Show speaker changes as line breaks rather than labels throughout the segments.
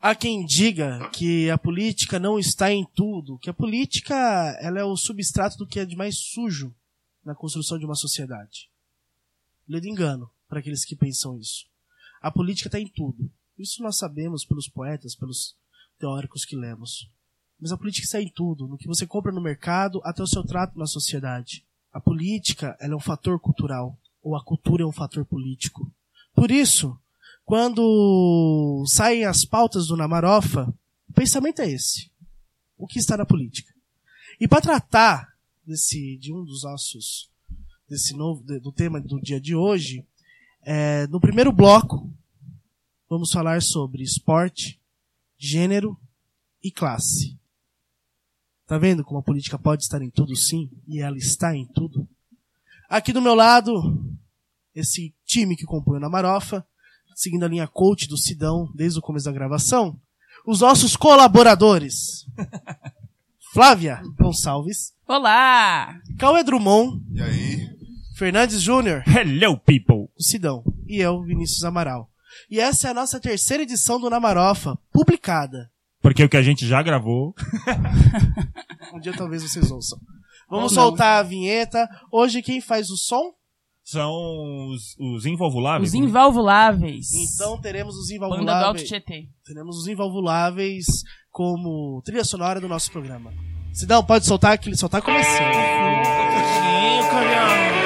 Há quem diga que a política não está em tudo, que a política ela é o substrato do que é de mais sujo na construção de uma sociedade. Ledo engano para aqueles que pensam isso. A política está em tudo. Isso nós sabemos pelos poetas, pelos teóricos que lemos. Mas a política está em tudo, no que você compra no mercado até o seu trato na sociedade. A política ela é um fator cultural, ou a cultura é um fator político. Por isso, quando saem as pautas do Namarofa, o pensamento é esse. O que está na política? E para tratar desse, de um dos nossos, desse novo, do tema do dia de hoje, é, no primeiro bloco, vamos falar sobre esporte, gênero e classe. Tá vendo como a política pode estar em tudo sim? E ela está em tudo. Aqui do meu lado, esse time que compõe o Namarofa, seguindo a linha coach do Sidão desde o começo da gravação, os nossos colaboradores. Flávia Gonçalves.
Olá!
Cauê Drummond.
E aí?
Fernandes Júnior.
Hello, people!
O Sidão. E eu, Vinícius Amaral. E essa é a nossa terceira edição do Namarofa, publicada.
Porque o que a gente já gravou.
um dia talvez vocês ouçam. Vamos soltar a vinheta. Hoje quem faz o som?
São os, os invalvuláveis.
Os invalvuláveis.
Então teremos os
Banda do Alto
invalvuláveis.
Tietê.
Teremos os invalvuláveis como trilha sonora do nosso programa. Sidão, pode soltar que ele só tá começando. Gênero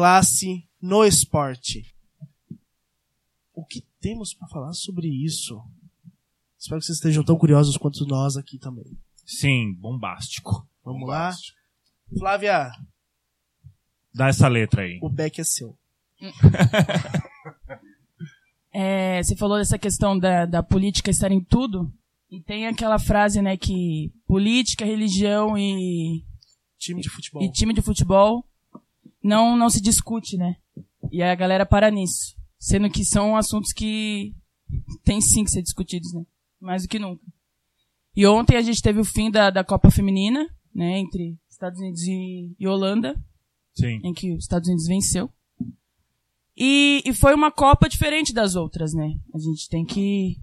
classe no esporte. O que temos pra falar sobre isso? Espero que vocês estejam tão curiosos quanto nós aqui também.
Sim, bombástico.
Vamos lá? Flávia,
Dá essa letra aí.
o back é seu.
É, você falou dessa questão da, da política estar em tudo. E tem aquela frase, né, que política, religião e,
Time de futebol.
e time de futebol não, não se discute, né? E a galera para nisso. Sendo que são assuntos que tem sim que ser discutidos, né? Mais do que nunca. E ontem a gente teve o fim da, da Copa Feminina, né? Entre Estados Unidos e, e Holanda.
Sim.
em que os Estados Unidos venceu. E, e foi uma Copa diferente das outras, né? A gente tem que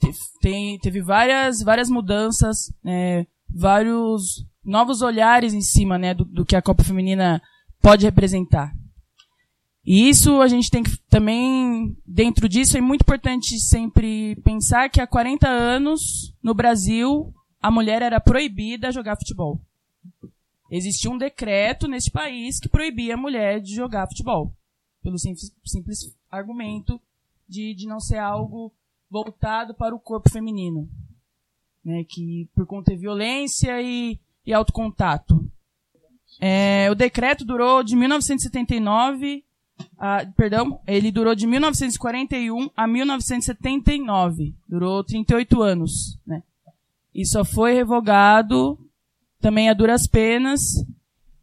te- tem, teve várias várias mudanças, né? Vários novos olhares em cima, né? Do, do que a Copa Feminina pode representar. E isso a gente tem que também, dentro disso, é muito importante sempre pensar que há 40 anos, no Brasil, a mulher era proibida a jogar futebol. Existia um decreto neste país que proibia a mulher de jogar futebol. Pelo simples, simples argumento de, de não ser algo voltado para o corpo feminino. Né, que por conta de violência e, e autocontato. É, o decreto durou de 1979, a, perdão, ele durou de 1941 a 1979. Durou 38 anos, né? E só foi revogado também a duras penas.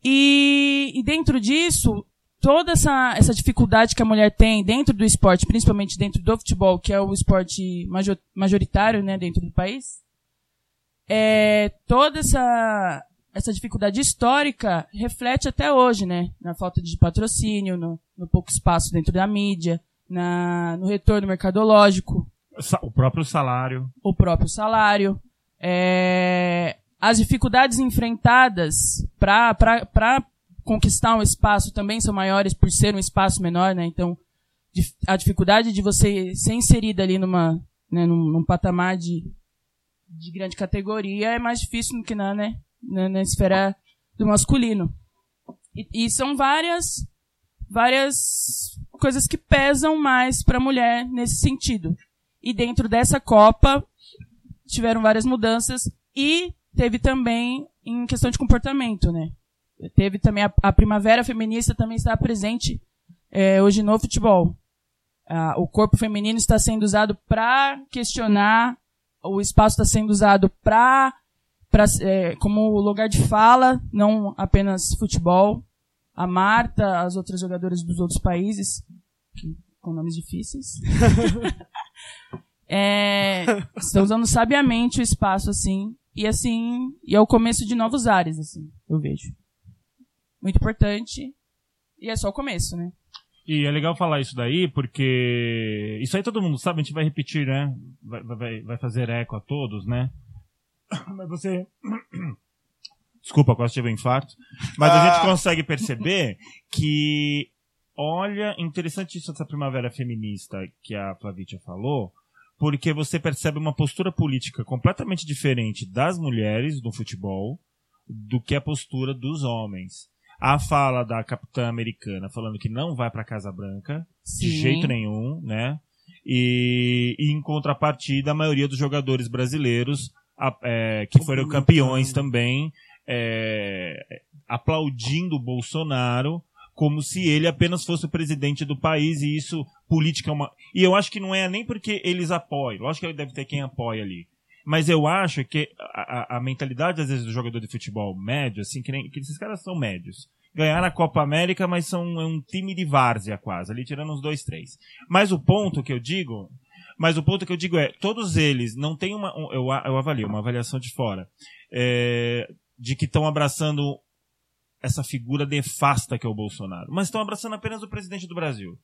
E, e dentro disso, toda essa, essa dificuldade que a mulher tem dentro do esporte, principalmente dentro do futebol, que é o esporte majo- majoritário, né, dentro do país, é, toda essa, essa dificuldade histórica reflete até hoje, né, na falta de patrocínio, no, no pouco espaço dentro da mídia, na, no retorno mercadológico,
O próprio salário.
o próprio salário, é, as dificuldades enfrentadas para conquistar um espaço também são maiores por ser um espaço menor, né? Então, a dificuldade de você ser inserida ali numa, né, num, num patamar de, de grande categoria é mais difícil do que na, né, na, na esfera do masculino. E, e são várias, várias coisas que pesam mais para a mulher nesse sentido. E dentro dessa Copa tiveram várias mudanças e teve também em questão de comportamento, né? Teve também a, a primavera feminista também está presente é, hoje no futebol. Ah, o corpo feminino está sendo usado para questionar, o espaço está sendo usado para é, como lugar de fala, não apenas futebol. A Marta, as outras jogadoras dos outros países, que- com nomes difíceis, é, estão usando sabiamente o espaço, assim, e assim, e é o começo de novos ares, assim, eu vejo. Muito importante, e é só o começo, né?
E é legal falar isso daí, porque isso aí todo mundo sabe, a gente vai repetir, né? Vai, vai, vai fazer eco a todos, né? Mas você. Desculpa, quase tive um infarto. Mas a gente consegue perceber que, olha, interessante isso dessa primavera feminista que a Flavitia falou, porque você percebe uma postura política completamente diferente das mulheres no futebol do que a postura dos homens. A fala da capitã americana falando que não vai para Casa Branca de
Sim.
jeito nenhum, né? E, e em contrapartida, a maioria dos jogadores brasileiros a- é, que foram campeões também é, aplaudindo o Bolsonaro como se ele apenas fosse o presidente do país e isso política é uma e eu acho que não é nem porque eles apoiam lógico que deve ter quem apoia ali mas eu acho que a, a- a mentalidade às vezes do jogador de futebol médio assim que nem que esses caras são médios. Ganharam a Copa América mas são é um time de várzea quase ali tirando uns dois três. Mas o ponto que eu digo mas o ponto que eu digo é, todos eles não têm uma, um- eu, eu avalio, uma avaliação de fora, é, de que estão abraçando essa figura nefasta que é o Bolsonaro, mas estão abraçando apenas o presidente do Brasil.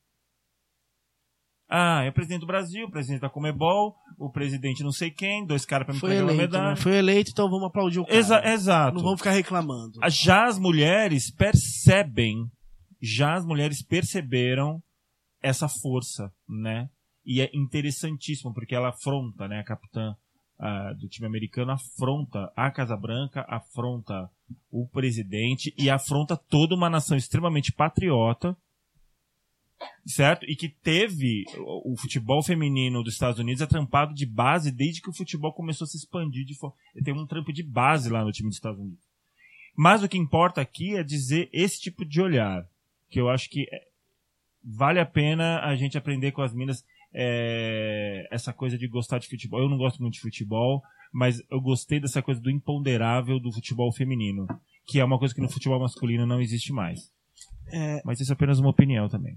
Ah, é o presidente do Brasil, o presidente da Comebol, o presidente não sei quem, dois caras pra me
Foi
pegar uma
eleito,
medalha.
né? Foi eleito, então vamos aplaudir o cara.
Exa- exato.
Não vamos ficar reclamando.
Já as mulheres percebem, já as mulheres perceberam essa força, né? E é interessantíssimo, porque ela afronta, né, a capitã uh, do time americano afronta a Casa Branca, afronta o presidente e afronta toda uma nação extremamente patriota, certo? E que teve o, futebol feminino dos Estados Unidos atrampado de base desde que o futebol começou a se expandir de forma. Tem um trampo de base lá no time dos Estados Unidos. Mas o que importa aqui é dizer esse tipo de olhar, que eu acho que é, vale a pena a gente aprender com as minas é, essa coisa de gostar de futebol. Eu não gosto muito de futebol, mas eu gostei dessa coisa do imponderável do futebol feminino, que é uma coisa que no futebol masculino não existe mais. É... Mas isso é apenas uma opinião também.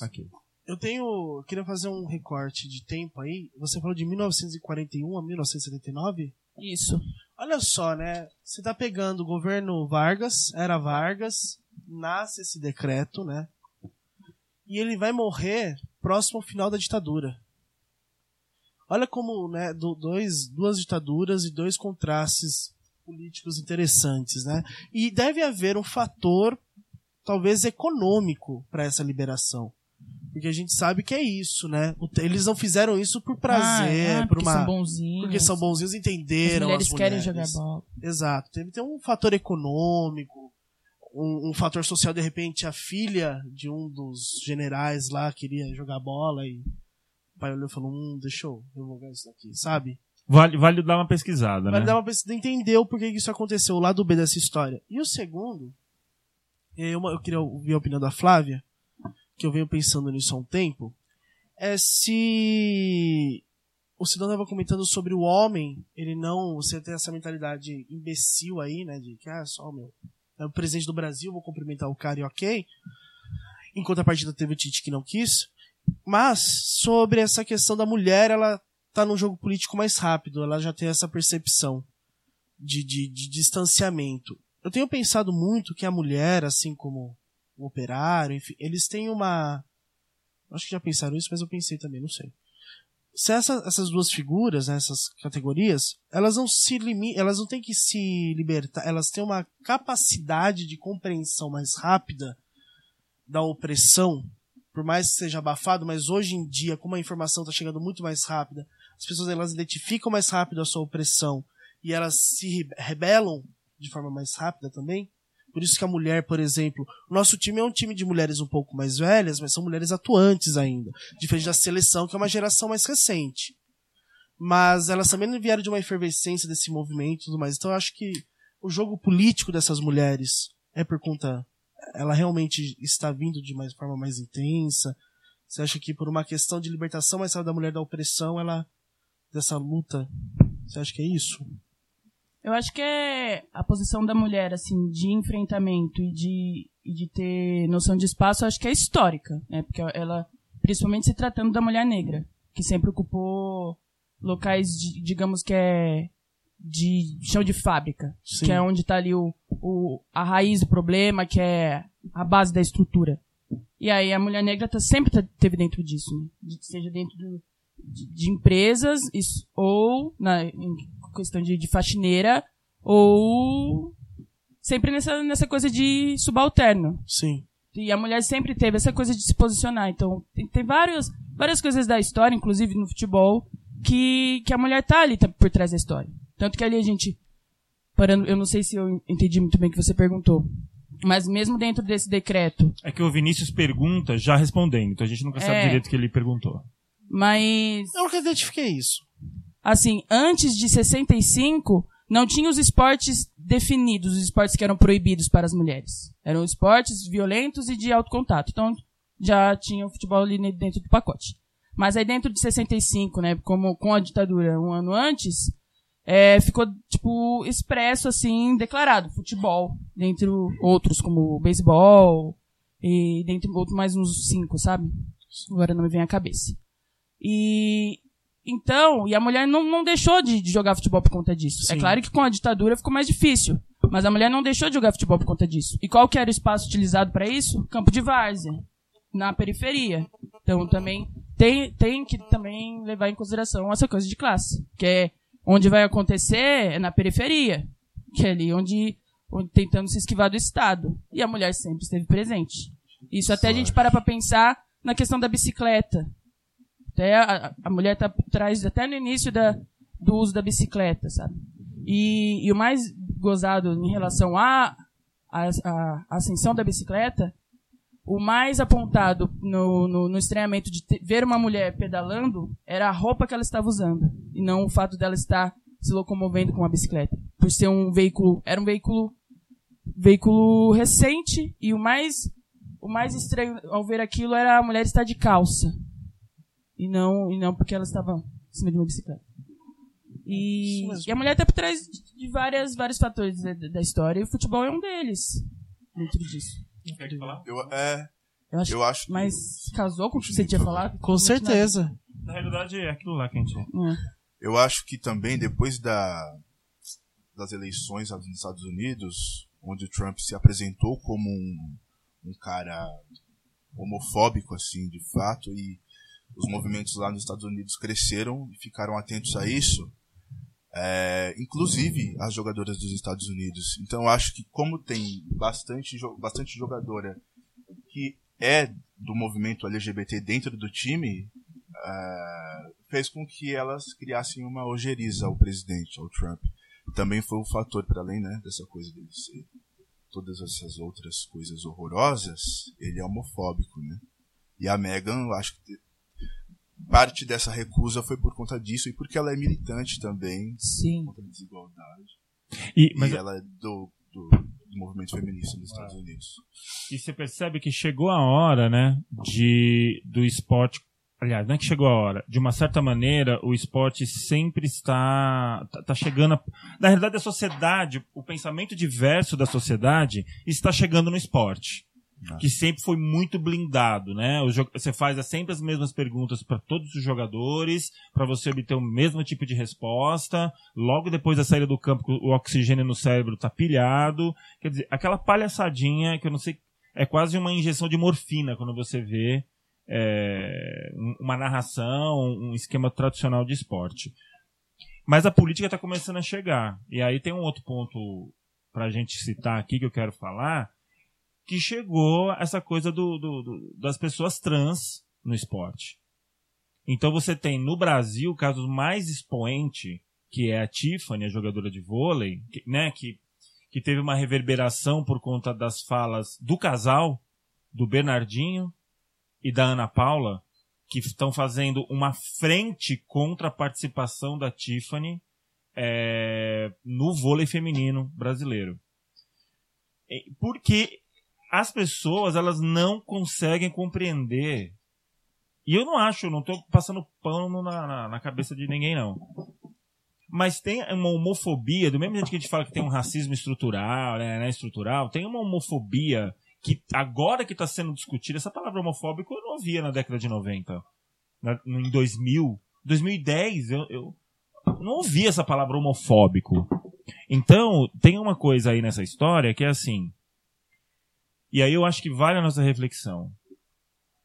Aqui.
Eu tenho. Eu queria fazer um recorte de tempo aí. Você falou de 1941 a 1979?
Isso.
Olha só, né? Você tá pegando o governo Vargas, era Vargas, nasce esse decreto, né? E ele vai morrer próximo ao final da ditadura. Olha como, né, dois, duas ditaduras e dois contrastes políticos interessantes, né? E deve haver um fator, talvez econômico, para essa liberação. Porque a gente sabe que é isso, né? Eles não fizeram isso por prazer, ah, é,
por
uma.
São bonzinhos.
Porque são bonzinhos, entenderam.
As mulheres,
as mulheres.
querem jogar bola.
Exato. Teve ter um fator econômico, um, um, fator social, de repente, a filha de um dos generais lá queria jogar bola e o pai olhou e falou, hum, deixa eu revogar isso daqui, sabe?
Vale, vale dar uma pesquisada,
vale
né?
dar uma pesquisada, entender o porquê que isso aconteceu, o lado B dessa história. E o segundo, eu, eu queria ouvir a opinião da Flávia, que eu venho pensando nisso há um tempo, é se o Cidão estava comentando sobre o homem, ele não, você tem essa mentalidade imbecil aí, né, de que, ah, só meu, é o presidente do Brasil, vou cumprimentar o cara e ok. Enquanto a partida teve o Tite que não quis. Mas, sobre essa questão da mulher, ela tá num jogo político mais rápido, ela já tem essa percepção de, de, de distanciamento. Eu tenho pensado muito que a mulher, assim como o operário, enfim, eles têm uma. Acho que já pensaram isso, mas eu pensei também, não sei se essa, essas duas figuras, né, essas categorias, elas não se limitam, elas não têm que se libertar, elas têm uma capacidade de compreensão mais rápida da opressão, por mais que seja abafado, mas hoje em dia, como a informação está chegando muito mais rápida, as pessoas elas identificam mais rápido a sua opressão e elas se rebelam de forma mais rápida também. Por isso que a mulher, por exemplo, nosso time é um time de mulheres um pouco mais velhas, mas são mulheres atuantes ainda. Diferente da seleção, que é uma geração mais recente. Mas elas também vieram de uma efervescência desse movimento e tudo mais. Então eu acho que o jogo político dessas mulheres é por conta. Ela realmente está vindo de uma forma mais intensa. Você acha que por uma questão de libertação mais da mulher da opressão, ela. dessa luta. Você acha que é isso?
Eu acho que é a posição da mulher, assim, de enfrentamento e de, e de ter noção de espaço, eu acho que é histórica, né? Porque ela, principalmente se tratando da mulher negra, que sempre ocupou locais, de, digamos que é de chão de fábrica, Sim. que é onde está ali o, o, a raiz do problema, que é a base da estrutura. E aí a mulher negra tá, sempre tá, teve dentro disso, né? De, seja dentro do, de, de, empresas isso, ou na, em questão de, de faxineira, ou sempre nessa, nessa coisa de subalterno.
Sim.
E a mulher sempre teve essa coisa de se posicionar. Então, tem, tem vários, várias coisas da história, inclusive no futebol, que, que a mulher tá ali tá, por trás da história. Tanto que ali a gente, parando, eu não sei se eu entendi muito bem o que você perguntou. Mas mesmo dentro desse decreto.
É que o Vinícius pergunta já respondendo, então a gente nunca sabe é, direito o que ele perguntou.
Mas.
Eu nunca identifiquei isso
assim, antes de 65, não tinha os esportes definidos, os esportes que eram proibidos para as mulheres. Eram esportes violentos e de alto contato. Então, já tinha o futebol ali dentro do pacote. Mas aí dentro de 65, né, como com a ditadura um ano antes, é, ficou, tipo, expresso, assim, declarado, futebol, dentre outros, como beisebol, e dentre outros mais uns cinco, sabe? Agora não me vem à cabeça. E então, e a mulher não, não deixou de, de jogar futebol por conta disso. É Sim. É claro que com a ditadura ficou mais difícil. Mas a mulher não deixou de jogar futebol por conta disso. E qual que era o espaço utilizado para isso? Campo de várzea, na periferia. Então também tem, tem que também levar em consideração essa coisa de classe. Que é onde vai acontecer é na periferia. Que é ali onde, onde tentando se esquivar do Estado. E a mulher sempre esteve presente. Isso até a gente para pra pensar na questão da bicicleta. Até a, a mulher está por trás, até no início da, do uso da bicicleta, sabe? E, e o mais gozado em relação à a, a, a, ascensão da bicicleta, o mais apontado no, no, no estranhamento de ter, ver uma mulher pedalando era a roupa que ela estava usando, e não o fato dela estar se locomovendo com a bicicleta. Por ser um veículo, era um veículo veículo recente e o mais o mais estranho ao ver aquilo era a mulher estar de calça. E não, e não porque ela estava em cima de uma bicicleta. E, e a mulher está por trás de várias, vários fatores da, da, história e o futebol é um deles. Dentro disso.
Quer falar? Eu, é,
eu acho,
eu acho
Mas que... casou com o que você tinha falado?
Com certeza.
Na realidade é aquilo lá que a gente. É.
Eu acho que também depois da, das eleições nos Estados Unidos, onde o Trump se apresentou como um, um cara homofóbico, assim, de fato, e os movimentos lá nos Estados Unidos cresceram e ficaram atentos a isso, é, inclusive as jogadoras dos Estados Unidos. Então acho que como tem bastante, bastante jogadora que é do movimento LGBT dentro do time, é, fez com que elas criassem uma ojeriza ao presidente, ao Trump. Também foi um fator para além né, dessa coisa dele ser todas essas outras coisas horrorosas, ele é homofóbico, né? E a Meghan, eu acho que parte dessa recusa foi por conta disso e porque ela é militante também
Sim.
contra a desigualdade.
E, mas...
e ela é do, do, do movimento feminista dos Estados Unidos.
E você percebe que chegou a hora, né, de do esporte aliás, não é que chegou a hora. De uma certa maneira, o esporte sempre está tá, tá chegando. A, na realidade, a sociedade, o pensamento diverso da sociedade está chegando no esporte. Ah. Que sempre foi muito blindado, né? Você faz sempre as mesmas perguntas para todos os jogadores, para você obter o mesmo tipo de resposta. Logo depois da saída do campo, o oxigênio no cérebro está pilhado. Quer dizer, aquela palhaçadinha que eu não sei. É quase uma injeção de morfina quando você vê é, uma narração, um esquema tradicional de esporte. Mas a política está começando a chegar. E aí tem um outro ponto para a gente citar aqui que eu quero falar, que chegou essa coisa do, do, do, das pessoas trans no esporte. Então você tem no Brasil o caso mais expoente, que é a Tiffany, a jogadora de vôlei, que, né, que, que teve uma reverberação por conta das falas do casal, do Bernardinho e da Ana Paula, que estão fazendo uma frente contra a participação da Tiffany é, no vôlei feminino brasileiro. Porque as pessoas elas não conseguem compreender. E eu não acho, não estou passando pano na, na, na, cabeça de ninguém, não. Mas tem uma homofobia, do mesmo jeito que a gente fala que tem um racismo estrutural, né, né estrutural, tem uma homofobia que agora que está sendo discutida, essa palavra homofóbico eu não ouvia na década de 90. Na, em 2000, 2010, eu, eu não ouvia essa palavra homofóbico. Então, tem uma coisa aí nessa história que é assim. E aí eu acho que vale a nossa reflexão.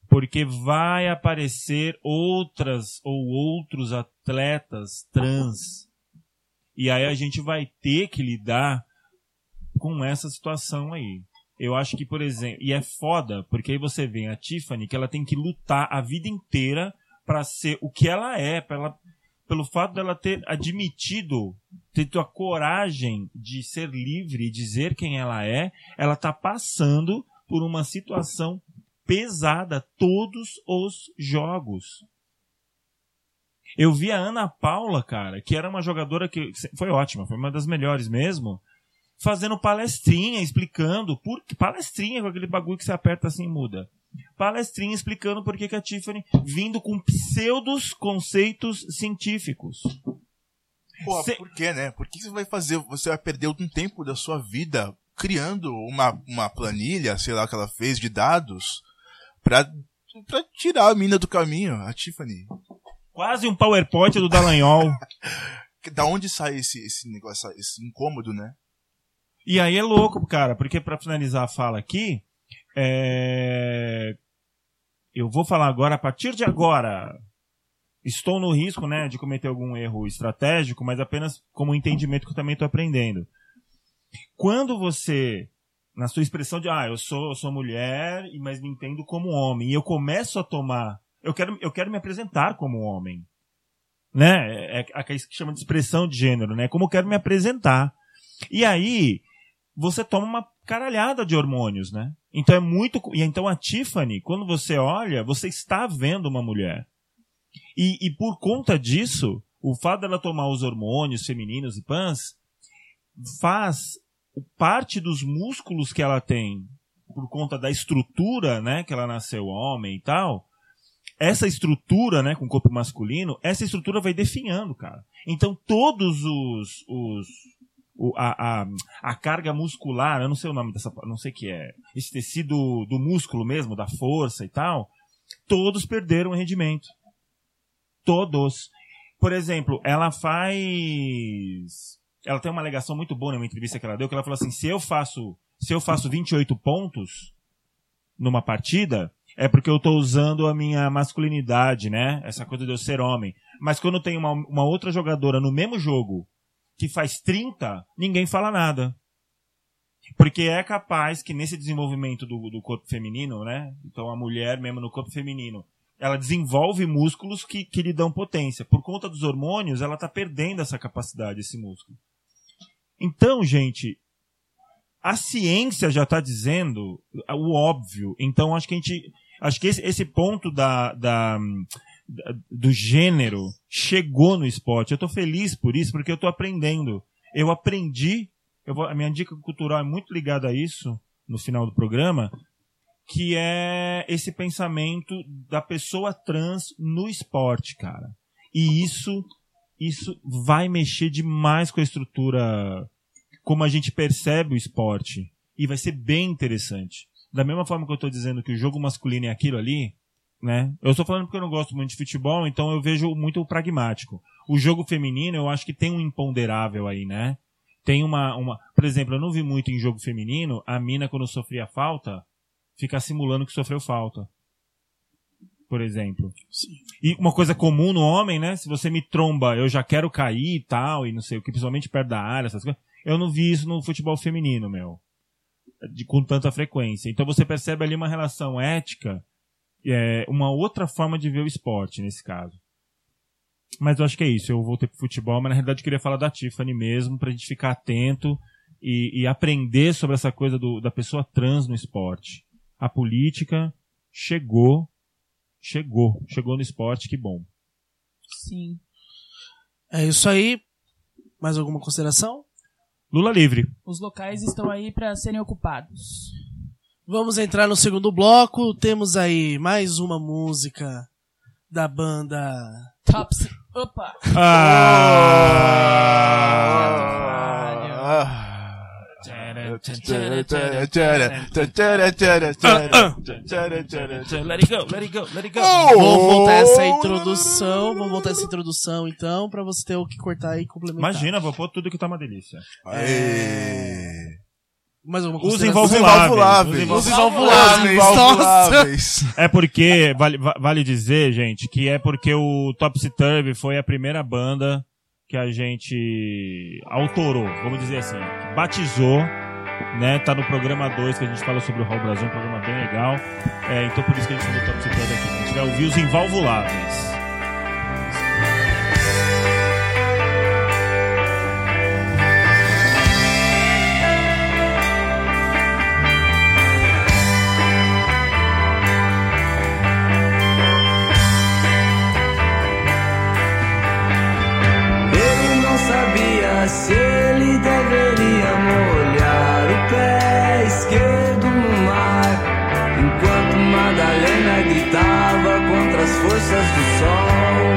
Porque vai aparecer outras ou outros atletas trans. E aí a gente vai ter que lidar com essa situação aí. Eu acho que, por exemplo, e é foda, porque aí você vê a Tiffany que ela tem que lutar a vida inteira para ser o que ela é, ela, pelo fato dela ter admitido, ter a coragem de ser livre e dizer quem ela é, ela tá passando por uma situação pesada todos os jogos. Eu vi a Ana Paula, cara, que era uma jogadora que foi ótima, foi uma das melhores mesmo fazendo palestrinha, explicando por palestrinha com aquele bagulho que você aperta assim e muda. Palestrinha explicando por que, a Tiffany vindo com pseudos conceitos científicos.
Pô, Cê... por que, né? Por que você vai fazer? Você vai perder um tempo da sua vida criando uma, uma planilha, sei lá, que ela fez de dados pra, pra tirar a mina do caminho, a Tiffany.
Quase um PowerPoint do Dallagnol.
da onde sai esse, esse negócio, esse incômodo, né?
E aí é louco, cara, porque para finalizar a fala aqui, é... eu vou falar agora, a partir de agora, estou no risco né, de cometer algum erro estratégico, mas apenas como entendimento que eu também estou aprendendo. Quando você, na sua expressão de, ah, eu sou, eu sou mulher, mas me entendo como homem, e eu começo a tomar, eu quero, eu quero me apresentar como homem. né? É aquela que chama de expressão de gênero, né? Como eu quero me apresentar. E aí, você toma uma caralhada de hormônios, né? Então é muito. E então a Tiffany, quando você olha, você está vendo uma mulher. E, e por conta disso, o fato dela tomar os hormônios femininos e pans faz parte dos músculos que ela tem por conta da estrutura, né, que ela nasceu homem e tal, essa estrutura, né, com corpo masculino, essa estrutura vai definhando, cara. Então todos os, os o, a, a, a carga muscular, eu não sei o nome dessa, não sei o que é, esse tecido do músculo mesmo, da força e tal, todos perderam rendimento. Todos. Por exemplo, ela faz. Ela tem uma alegação muito boa numa entrevista que ela deu, que ela falou assim: se eu faço, se eu faço 28 pontos numa partida, é porque eu estou usando a minha masculinidade, né? Essa coisa de eu ser homem. Mas quando tem uma, uma outra jogadora no mesmo jogo que faz 30, ninguém fala nada. Porque é capaz que nesse desenvolvimento do, do corpo feminino, né? Então a mulher mesmo no corpo feminino, ela desenvolve músculos que, que lhe dão potência. Por conta dos hormônios, ela está perdendo essa capacidade, esse músculo. Então, gente, a ciência já está dizendo o óbvio. Então, acho que a gente. Acho que esse, esse ponto da, da, da, do gênero chegou no esporte. Eu estou feliz por isso, porque eu estou aprendendo. Eu aprendi. Eu vou, a minha dica cultural é muito ligada a isso no final do programa que é esse pensamento da pessoa trans no esporte, cara. E isso isso vai mexer demais com a estrutura como a gente percebe o esporte e vai ser bem interessante. Da mesma forma que eu estou dizendo que o jogo masculino é aquilo ali, né? Eu estou falando porque eu não gosto muito de futebol, então eu vejo muito pragmático. O jogo feminino, eu acho que tem um imponderável aí, né? Tem uma, uma, por exemplo, eu não vi muito em jogo feminino a mina quando sofria falta, ficar simulando que sofreu falta. Por exemplo.
Sim.
E uma coisa comum no homem, né? Se você me tromba, eu já quero cair e tal, e não sei o que, principalmente perto da área, essas coisas. Eu não vi isso no futebol feminino, meu. De, com tanta frequência. Então você percebe ali uma relação ética, é, uma outra forma de ver o esporte, nesse caso. Mas eu acho que é isso. Eu voltei pro futebol, mas na realidade eu queria falar da Tiffany mesmo, pra gente ficar atento e, e aprender sobre essa coisa do, da pessoa trans no esporte a política chegou, chegou, chegou no esporte, que bom.
Sim.
É isso aí. Mais alguma consideração?
Lula livre.
Os locais estão aí para serem ocupados.
Vamos entrar no segundo bloco. Temos aí mais uma música da banda.
Tops. Opa!
Ah.
Let it go, let it go, let it go.
Vou voltar essa introdução. Vou voltar essa introdução então, pra você ter o que cortar e complementar.
Imagina, vou pôr tudo que tá uma delícia.
Aê.
Mais alguma
Os Invalvuláveis.
Os invalvuláveis.
invalvuláveis.
É porque, vale, va- vale dizer, gente, que é porque o Topsy Turvy foi a primeira banda que a gente autorou, vamos dizer assim, batizou, né? Tá no programa 2 que a gente fala sobre o Raul Brasil, um programa bem legal. É, então por isso que a gente falou Topsy Turvy aqui. A gente vai ouvir os invalvuláveis.
Se ele deveria molhar o pé esquerdo no mar, enquanto Madalena gritava contra as forças do sol.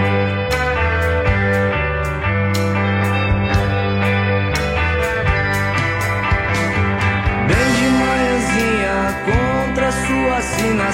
Bem de manhãzinha contra sua sina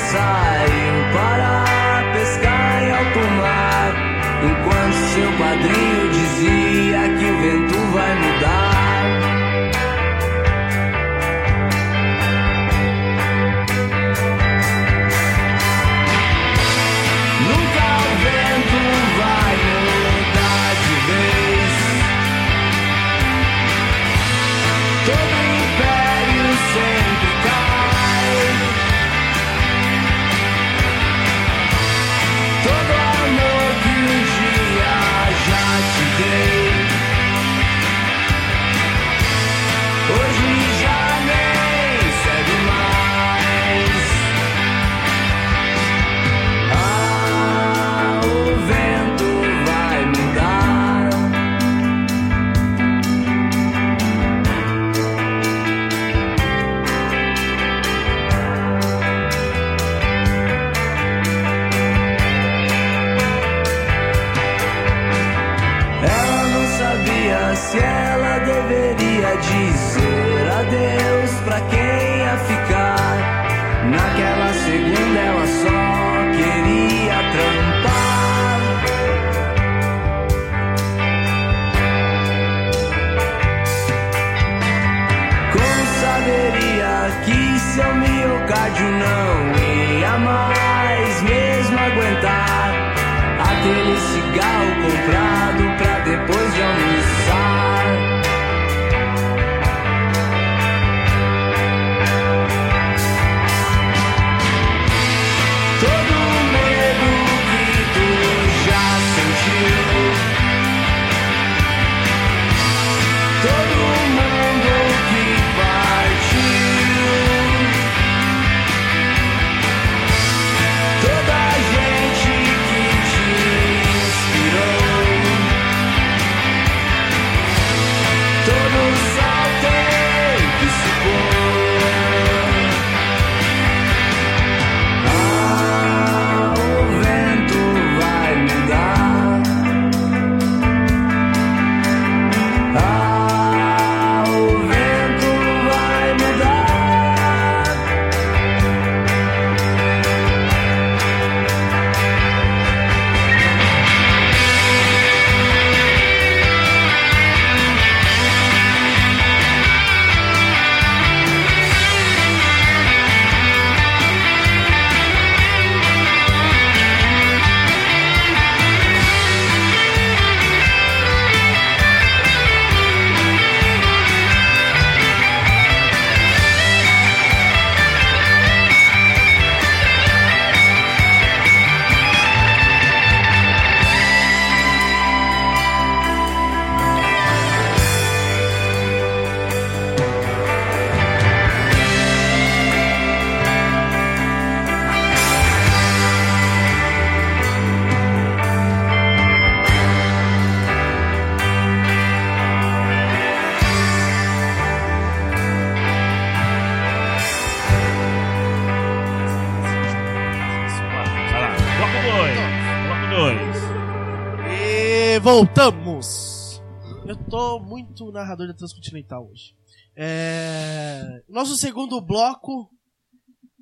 narrador da Transcontinental hoje. É... Nosso segundo bloco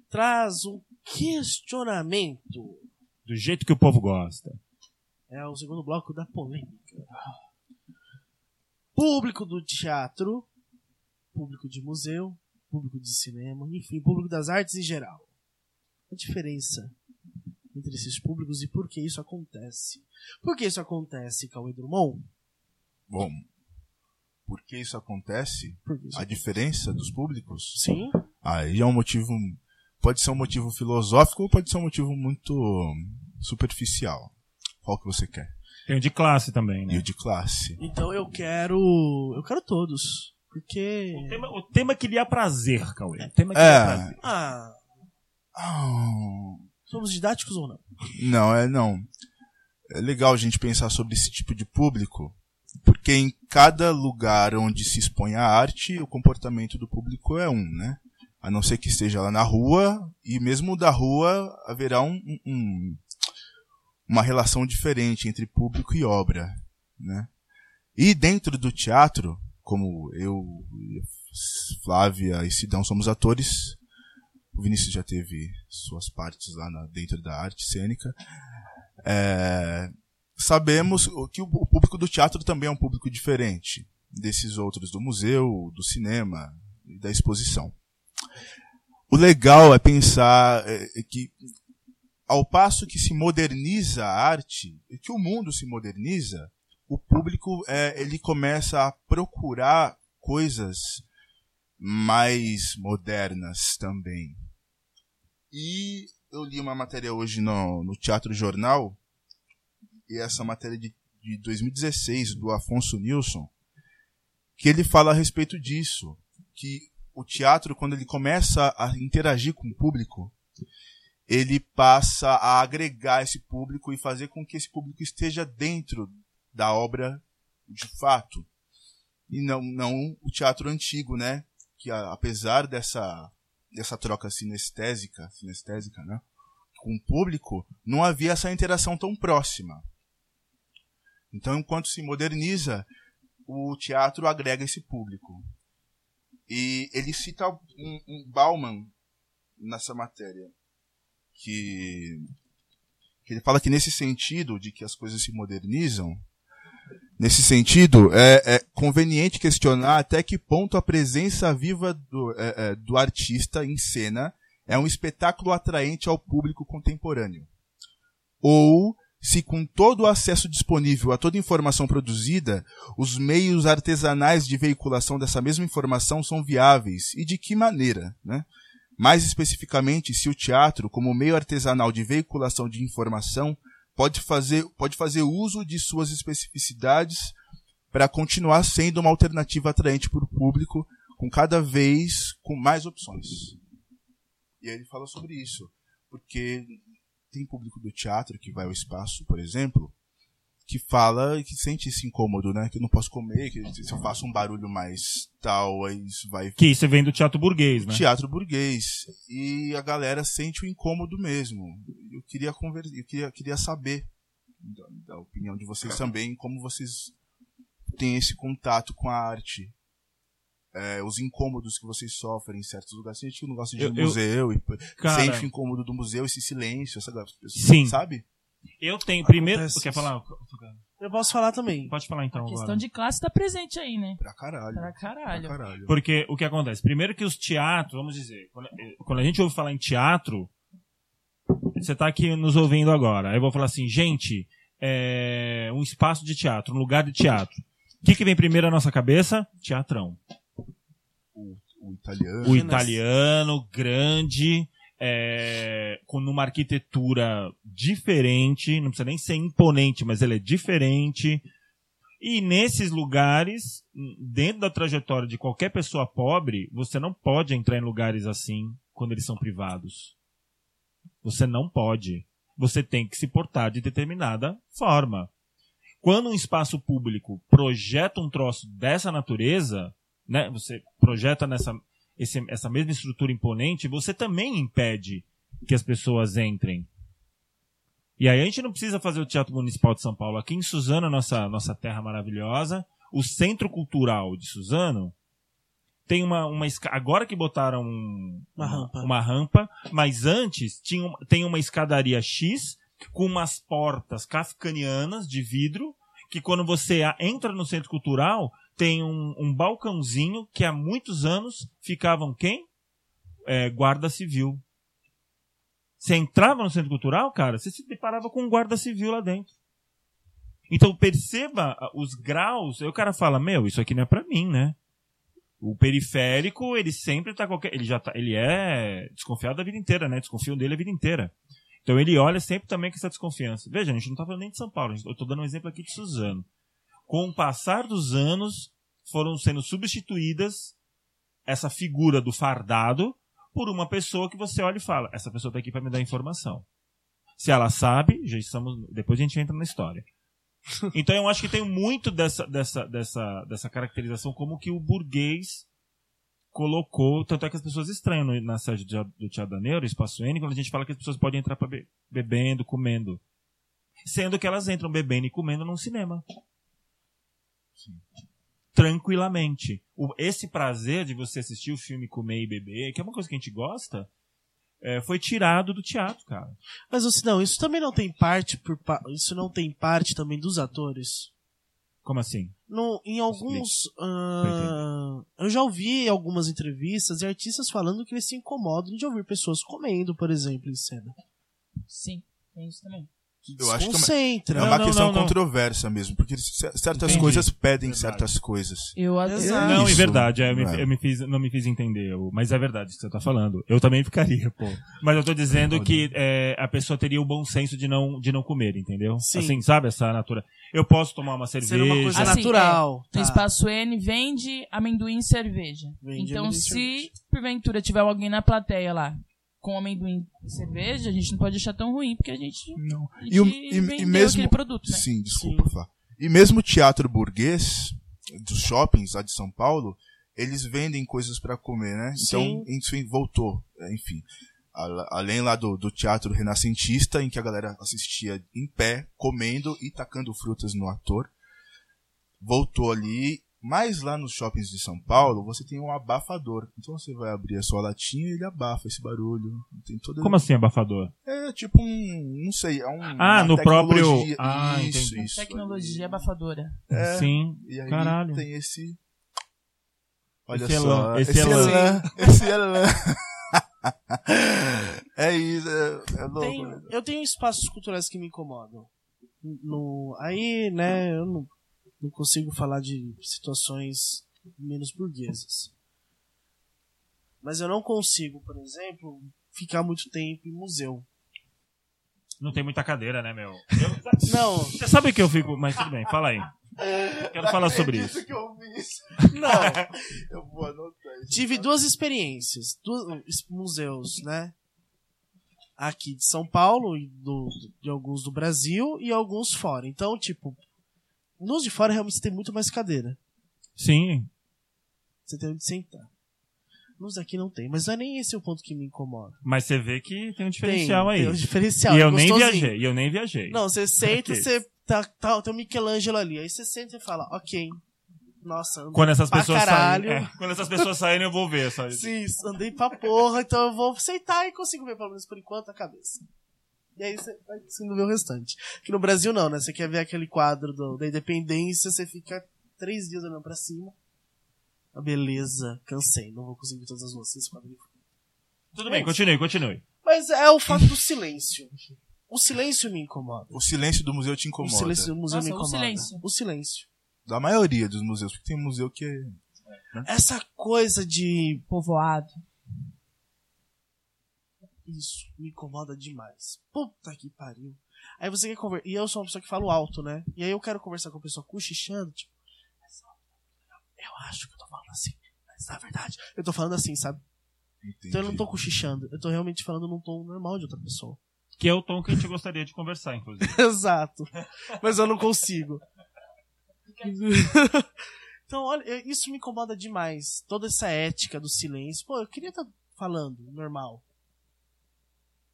traz um questionamento.
Do jeito que o povo gosta.
É o segundo bloco da polêmica. Público do teatro, público de museu, público de cinema, enfim, público das artes em geral. A diferença entre esses públicos e por que isso acontece. Por que isso acontece, Cauê Drummond?
Bom, por que isso acontece? A diferença dos públicos?
Sim,
Aí é um motivo. Pode ser um motivo filosófico ou pode ser um motivo muito superficial. Qual que você quer?
Tem o de classe também,
E
né?
o de classe.
então eu quero. Eu quero todos. Porque.
O tema, o tema que lhe prazer, Cauê. O tema que lhe
É.
prazer.
Ah,
Ah,
somos didáticos ou não?
Não, é não. É legal a gente pensar sobre esse tipo de público, porque em cada lugar onde se expõe a arte, o comportamento do público é um, né? A não ser que esteja lá na rua, e mesmo da rua haverá um, um- um- uma relação diferente entre público e obra, né? E dentro do teatro, como eu, Flávia e Sidão somos atores, o Vinícius já teve suas partes lá na- dentro da arte cênica. É, sabemos que o, público do teatro também é um público diferente desses outros do museu, do cinema e da exposição. O legal é pensar é, é que ao passo que se moderniza a arte, que o mundo se moderniza, o público é, ele começa a procurar coisas mais modernas também. E eu li uma matéria hoje no, no Teatro Jornal, e essa matéria de, de 2016, do Afonso Nilson, que ele fala a respeito disso, que o teatro, quando ele começa a interagir com o público, ele passa a agregar esse público e fazer com que esse público esteja dentro da obra de fato. E não, não o teatro antigo, né? Que apesar dessa, dessa troca sinestésica, sinestésica, né? Com o público, não havia essa interação tão próxima. Então, enquanto se moderniza, o teatro agrega esse público. E ele cita um, um Bauman nessa matéria, que, que ele fala que nesse sentido de que as coisas se modernizam, Nesse sentido, é, é conveniente questionar até que ponto a presença viva do, é, é, do artista em cena é um espetáculo atraente ao público contemporâneo. Ou se com todo o acesso disponível a toda informação produzida, os meios artesanais de veiculação dessa mesma informação são viáveis e de que maneira, né? Mais especificamente, se o teatro, como meio artesanal de veiculação de informação, pode fazer, pode fazer uso de suas especificidades para continuar sendo uma alternativa atraente para o público, com cada vez com mais opções. E aí ele fala sobre isso, porque tem público do teatro que vai ao espaço, por exemplo, que fala que sente esse incômodo, né? Que eu não posso comer, que se eu faço um barulho mais tal, aí isso vai.
Que isso vem do teatro burguês, né?
Teatro burguês. E a galera sente o incômodo mesmo. Eu queria conversar, eu queria, queria saber da, da opinião de vocês também, como vocês têm esse contato com a arte. É, os incômodos que vocês sofrem em certos lugares. Tem gente que não gosta de ir
Eu-
no
eu-
museu e
Cara-
sente o incômodo do museu, esse silêncio, essa
Sim.
sabe?
Eu tenho. Primeiro.
Acontece
Quer
isso.
falar?
Eu posso falar também.
Pode falar então
A questão
agora.
de classe tá presente aí, né?
Pra caralho.
Pra caralho.
Pra caralho.
Porque o que acontece? Primeiro que os teatros, vamos dizer, quando, eh, quando a gente ouve falar em teatro, você tá aqui nos ouvindo agora. Aí eu vou falar assim, gente, é um espaço de teatro, um lugar de teatro. O que, que vem primeiro na nossa cabeça? Teatrão.
O italiano.
O italiano, grande, é, com uma arquitetura diferente, não precisa nem ser imponente, mas ele é diferente. E nesses lugares, dentro da trajetória de qualquer pessoa pobre, você não pode entrar em lugares assim quando eles são privados. Você não pode. Você tem que se portar de determinada forma. Quando um espaço público projeta um troço dessa natureza, né, você projeta nessa esse- essa mesma estrutura imponente, você também impede que as pessoas entrem. E aí a gente não precisa fazer o Teatro Municipal de São Paulo. Aqui em Suzano, nossa, nossa terra maravilhosa, o Centro Cultural de Suzano tem uma, uma agora que botaram um-
Uma rampa.
uma rampa, mas antes tinha, tem uma escadaria X com umas portas kafkanianas de vidro que quando você entra no centro cultural tem um, um balcãozinho que há muitos anos ficavam quem? É, guarda civil. Você entrava no centro cultural, cara, você se deparava com um guarda civil lá dentro. Então perceba os graus. Aí o cara fala, meu, isso aqui não é pra mim, né? O periférico, ele sempre tá qualquer. Ele já tá. Ele é desconfiado a vida inteira, né? Desconfiam dele a vida inteira. Então ele olha sempre também com essa desconfiança. Veja, a gente não tá falando nem de São Paulo, eu tô dando um exemplo aqui de Suzano. Com o passar dos anos, foram sendo substituídas essa figura do fardado por uma pessoa que você olha e fala: essa pessoa tá aqui para me dar informação. Se ela sabe, já estamos. Depois a gente entra na história. Então eu acho que tem muito dessa, dessa, dessa, dessa caracterização como que o burguês colocou, tanto é que as pessoas estranham na sede de- do Teatro da Neuro, Espaço N, quando a gente fala que as pessoas podem entrar pra be- bebendo, comendo. Sendo que elas entram bebendo e comendo num cinema. Tranquilamente. O- esse prazer de você assistir o filme, comer e beber, que é uma coisa que a gente gosta, é, foi tirado do teatro, cara.
Mas assim, não, isso também não tem parte por isso não tem parte também dos atores.
Como assim?
No, em alguns. ah, eu já ouvi algumas entrevistas de artistas falando que eles se incomodam de ouvir pessoas comendo, por exemplo, em cena.
Sim, tem isso também.
Eu acho que é uma-
Concentra.
É uma
não,
questão
não, não.
controversa mesmo, porque certas
Entendi.
coisas pedem
Verdade.
certas coisas.
Eu,
Exato.
Não, é verdade, é, eu, me,
não é.
eu me fiz, não me fiz entender, eu- mas é verdade isso que você tá falando. Eu também ficaria, pô. Mas eu tô dizendo que é, a pessoa teria o bom senso de não, de não comer, entendeu?
Sim.
Assim, sabe essa natura? Eu posso tomar uma cerveja.
Ser uma coisa
Assim,
natural.
No
tá.
Espaço N vende amendoim e cerveja.
Vende
então,
amendoim
se
cerveja.
porventura tiver alguém na plateia lá com amendoim e cerveja, a gente não pode achar tão ruim, porque a gente,
Não.
a gente
E, o- e- e mesmo.
aquele produto, né?
Sim, desculpa, Fá. E mesmo o teatro burguês, dos shoppings lá de São Paulo, eles vendem coisas pra comer, né? Então,
Sim.
isso voltou, é, enfim. Além lá do, do teatro renascentista, em que a galera assistia em pé, comendo e tacando frutas no ator, voltou ali, Mas lá nos shoppings de São Paulo, você tem um abafador. Então você vai abrir a sua latinha e ele abafa esse barulho. Tem toda...
Como assim, abafador?
É tipo um. Não sei, é um.
Ah,
uma
no próprio-
tecnologia.
Ah,
isso,
entendi.
isso.
Tecnologia abafadora.
É,
Sim.
E aí
Caralho.
tem esse. Olha
Esse
só.
elan, esse elan.
Esse elan. é isso, é, é louco.
Tem-
né?
eu tenho espaços culturais que me incomodam. No, aí, né, eu não, não consigo falar de situações menos burguesas. Mas eu não consigo, por exemplo, ficar muito tempo em museu.
Não tem muita cadeira, né, meu? Eu-
Não,
Você sabe que eu fico. Mas tudo bem, fala aí. Quero falar sobre isso.
que eu vi isso.
não.
Eu vou anotar isso.
Tive duas experiências, duas museus, né? Aqui de São Paulo e do, de alguns do Brasil e alguns fora. Então, tipo, nos de fora realmente tem muito mais cadeira.
Sim.
Você tem onde sentar. Nos aqui não tem, mas não é nem esse o ponto que me incomoda.
Mas você vê que tem um diferencial aí.
Tem um diferencial.
e
é
eu nem viajei. E eu nem viajei.
Não, você senta e você tá, tá, tem o Michelangelo ali. Aí você senta e fala, ok. Nossa, andei
Quando essas
pra
pessoas
caralho.
saírem. é, quando essas pessoas saírem, eu vou ver. Só.
Sim, andei pra porra, então eu vou sentar e consigo ver pelo menos por enquanto a cabeça. E aí você vai conseguindo ver o restante. Aqui no Brasil não, né? Você quer ver aquele quadro do- da independência, você fica três dias olhando pra cima. Ah, beleza, cansei, não vou conseguir ver todas as luzes esse quadro.
Tudo bem, continue, continue.
Mas é o fato do silêncio. O silêncio me incomoda.
O silêncio do museu te
O
incomoda.
silêncio do museu
Nossa,
me
o
incomoda.
silêncio.
O silêncio.
Da maioria dos museus, porque tem museu que é.
Essa coisa de
Povoado.
Isso, me incomoda demais. Puta que pariu. Aí você quer conversar. E eu sou uma pessoa que falo alto, né? E aí eu quero conversar com a pessoa cochichando, tipo. "Essa- Eu acho que eu tô falando assim. Mas na verdade, eu tô falando assim, sabe? Então eu não tô cochichando. Eu tô realmente falando num tom normal de outra pessoa.
Que é o tom que a gente gostaria de conversar, inclusive.
Exato. Mas eu não consigo. então, olha, isso me incomoda demais. Toda essa ética do silêncio. Pô, eu queria estar falando normal.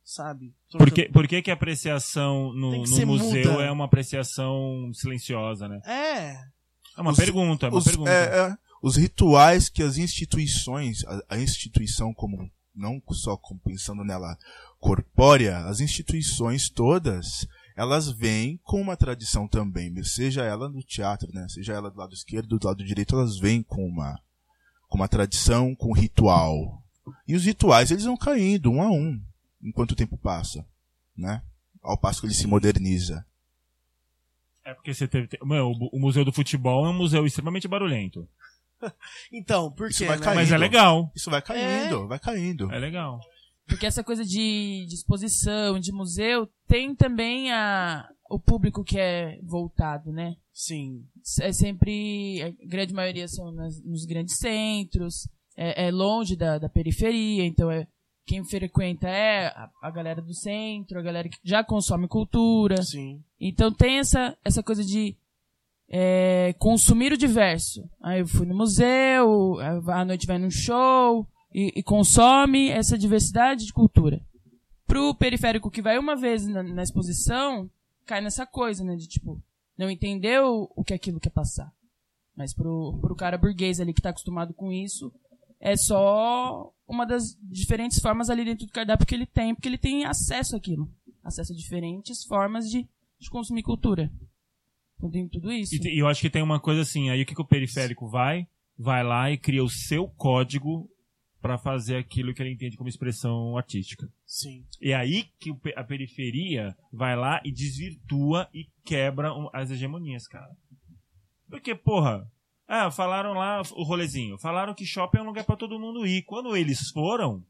Sabe?
Por que, por que, que a apreciação no, no museu
muda.
é uma apreciação silenciosa, né?
É.
É uma
Os-
pergunta, é uma
os,
pergunta.
é, é, os rituais que as instituições, a, a instituição como, não só como pensando nela corpórea, as instituições todas, elas vêm com uma tradição também, seja ela no teatro, né, seja ela do lado esquerdo, do lado direito, elas vêm com uma, com uma tradição, com um ritual. E os rituais, eles vão caindo um a um, enquanto o tempo passa, né? Ao passo que ele se moderniza.
É porque você teve. Meu, o, Museu do Futebol é um museu extremamente barulhento.
Então, por
Isso
quê,
vai
né?
cair.
Mas é
Caindo.
legal.
Isso vai caindo, vai caindo.
É legal.
Porque essa coisa de, de exposição, de museu, tem também a, o público que é voltado, né?
Sim.
É sempre. A grande maioria são nas- nos grandes centros, é, é longe da, da periferia, então é. Quem frequenta é a, a galera do centro, a galera que já consome cultura.
Sim.
Então tem essa, essa coisa de é, consumir o diverso. Aí eu fui no museu, à noite vai num show e, e consome essa diversidade de cultura. Pro periférico que vai uma vez na, na exposição, cai nessa coisa, né? De tipo, não entendeu o que aquilo quer passar. Mas pro, pro cara burguês ali que tá acostumado com isso, é só uma das diferentes formas ali dentro do cardápio que ele tem, porque ele tem acesso àquilo. Acesso a diferentes formas de, de consumir cultura. Então tem tudo isso.
E, e eu acho que tem uma coisa assim, aí o que, que o periférico vai? Vai lá e cria o seu código pra fazer aquilo que ele entende como expressão artística.
Sim.
E é aí que a periferia vai lá e desvirtua e quebra as hegemonias, cara. Porque, porra, ah, falaram lá o rolezinho, falaram que shopping é um lugar pra todo mundo ir. Quando eles foram,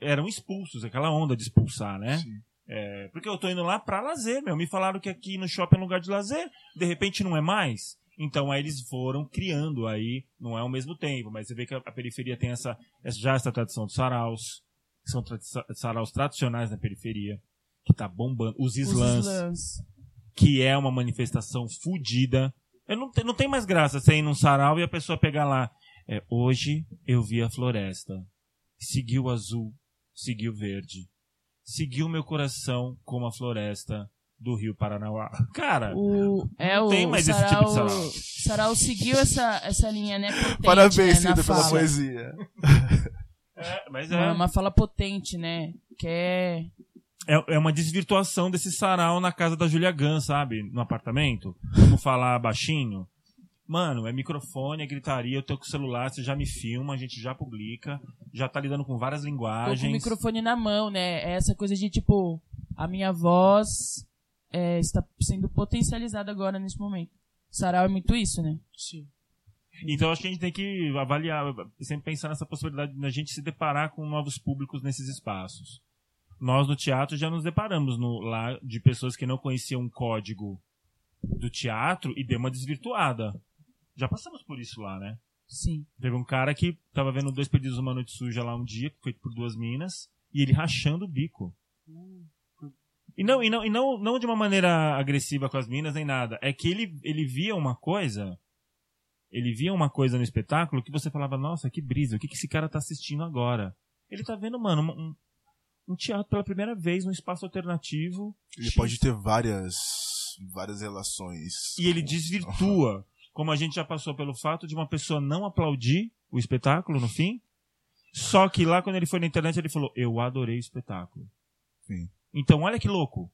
eram expulsos, aquela onda de expulsar, né?
Sim.
É, porque eu tô indo lá pra lazer, meu. Me falaram que aqui no shopping é um lugar de lazer, de repente não é mais. Então aí eles foram criando aí, não é ao mesmo tempo, mas você vê que a, a periferia tem essa, essa- já essa tradição dos saraus, que são tradi- saraus tradicionais na periferia, que tá bombando. Os
Os
slams,
slams.
que é uma manifestação fodida. Eu não, te- não tem mais graça você ir num sarau e a pessoa pegar lá. É, hoje eu vi a floresta. Segui o azul, segui o verde. Seguiu meu coração como a floresta. do Rio Paranauá. Cara,
O, é
Não
o
tem mais esse
Sarau,
tipo de sarau.
Sarau seguiu essa, essa linha, né? Potente,
Parabéns,
né,
Cida, pela poesia.
é, mas
Uma,
é,
uma fala potente, né? Que é.
É, é uma desvirtuação desse sarau na casa da Julia Gun, sabe? No apartamento. Como falar baixinho. Mano, é microfone, é gritaria, eu tô com o celular, você já me filma, a gente já publica, já tá lidando com várias
Tô com o
linguagens.
microfone na mão, né? É essa coisa de tipo, a minha voz é, está sendo potencializada agora nesse momento. Sarau é muito isso, né?
Sim.
Então acho que a gente tem que avaliar, sempre pensar nessa possibilidade de a gente se deparar com novos públicos nesses espaços. Nós no teatro já nos deparamos no- lá de pessoas que não conheciam o código do teatro e deu uma desvirtuada. Já passamos por isso lá, né?
Sim.
Teve um cara que tava vendo dois pedidos uma noite suja lá um dia, feito por duas minas, e ele rachando o bico. E não, e não, e não, não de uma maneira agressiva com as minas nem nada. É que ele, ele via uma coisa, ele via uma coisa no espetáculo que você falava, nossa, que brisa, o que, que esse cara tá assistindo agora? Ele tá vendo, mano, um, um teatro pela primeira vez num espaço alternativo.
Ele pode ter várias, várias relações.
E ele desvirtua. Como a gente já passou pelo fato de uma pessoa não aplaudir o espetáculo no fim. Só que lá quando ele foi na internet ele falou: Eu adorei o espetáculo.
Sim.
Então olha que louco.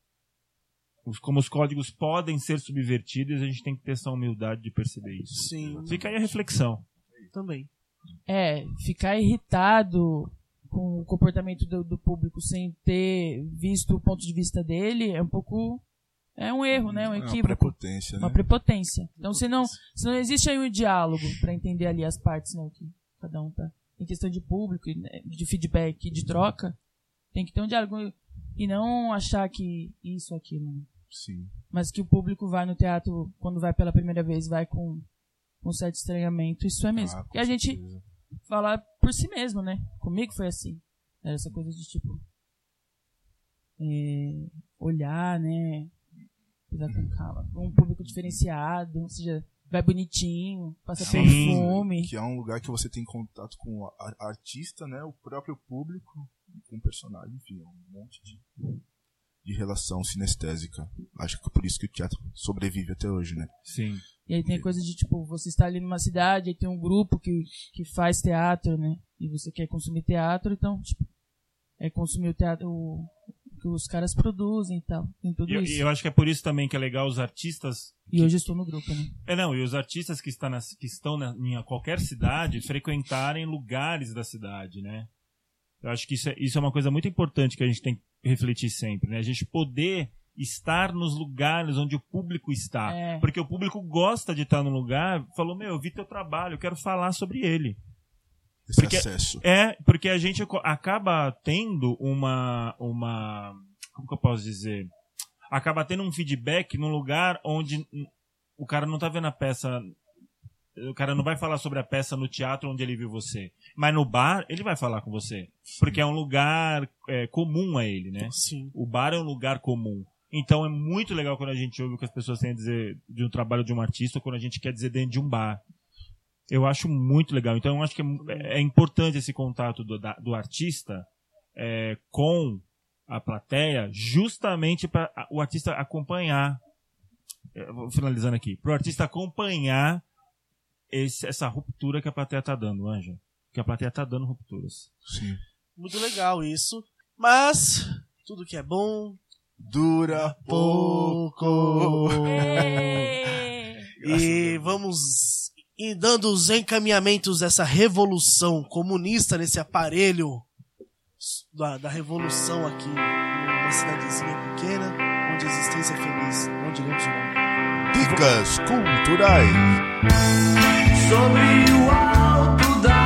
Os- Como os códigos podem ser subvertidos, a gente tem que ter essa humildade de perceber isso.
Sim,
Fica aí a reflexão.
também.
É, ficar irritado com o comportamento do, do público sem ter visto o ponto de vista dele é um pouco. É um erro, né? Um
É uma
equívoco.
prepotência, né?
Uma prepotência. Então, se não, se não existe aí um diálogo pra entender ali as partes, né? Que cada um tá. Em questão de público, né, de feedback, de troca, tem que ter um diálogo. E não achar que isso, aquilo. né?
Sim.
Mas que o público vai no teatro, quando vai pela primeira vez, vai com um certo estranhamento. Isso é mesmo.
Ah,
e a gente
certeza.
Falar por si mesmo, né? Comigo foi assim. Era essa coisa de tipo. é, olhar, né? Pisar com calma. Um público diferenciado, ou seja, vai bonitinho, passa
Sim.
perfume.
Que é um lugar que você tem contato com o ar- artista, né? O próprio público, com o personagem, enfim, é um monte de, de relação sinestésica. Acho que é por isso que o teatro sobrevive até hoje, né?
Sim.
E aí tem coisa de tipo, você está ali numa cidade, aí tem um grupo que, que faz teatro, né? E você quer consumir teatro, então, tipo, é consumir o teatro, o que os caras produzem e tal. Tem tudo
E
isso.
e eu acho que é por isso também que é legal os artistas
E hoje estou no grupo, né?
É, não, e os artistas que, está nas- que estão na, em qualquer cidade frequentarem lugares da cidade, né? Eu acho que isso é, isso é uma coisa muito importante que a gente tem que refletir sempre, né? A gente poder estar nos lugares onde o público está.
É.
Porque o público gosta de estar no lugar, falou, meu, eu vi teu trabalho, eu quero falar sobre ele.
Esse
Porque-
acesso.
É, porque a gente acaba tendo uma, uma. Como que eu posso dizer? Acaba tendo um feedback num lugar onde o cara não tá vendo a peça. O cara não vai falar sobre a peça no teatro onde ele viu você. Mas no bar, ele vai falar com você. Porque é um lugar é, comum a ele, né?
Sim.
O bar é um lugar comum. Então é muito legal quando a gente ouve o que as pessoas têm a dizer de um trabalho de um artista ou quando a gente quer dizer dentro de um bar. Eu acho muito legal. Então eu acho que é, é importante esse contato do, da- do artista é, com a plateia, justamente para o artista acompanhar. Vou finalizando aqui. Para o artista acompanhar esse- essa ruptura que a plateia tá dando, Anja. Que a plateia tá dando rupturas.
Sim.
Muito legal isso. Mas, tudo que é bom,
Dura pouco.
E vamos dando os encaminhamentos dessa revolução comunista nesse aparelho da, da revolução aqui numa cidadezinha pequena, onde a existência é feliz. Não diremos o nome.
Dicas culturais.
Sobre o alto da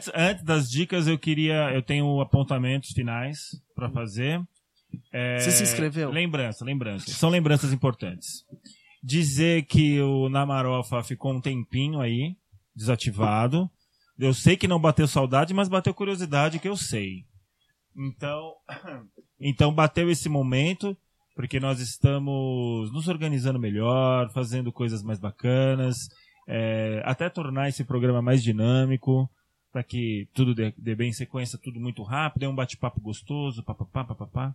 Antes, antes das dicas, eu queria. Eu tenho apontamentos finais pra fazer. É,
Você se inscreveu?
Lembrança, lembrança. São lembranças importantes. Dizer que o Namarofa ficou um tempinho aí, desativado. Eu sei que não bateu saudade, mas bateu curiosidade, que eu sei. Então, então bateu esse momento, porque nós estamos nos organizando melhor, fazendo coisas mais bacanas, é, até tornar esse programa mais dinâmico, para que tudo dê, dê bem em sequência, tudo muito rápido, é um bate-papo gostoso, papapá, papapá.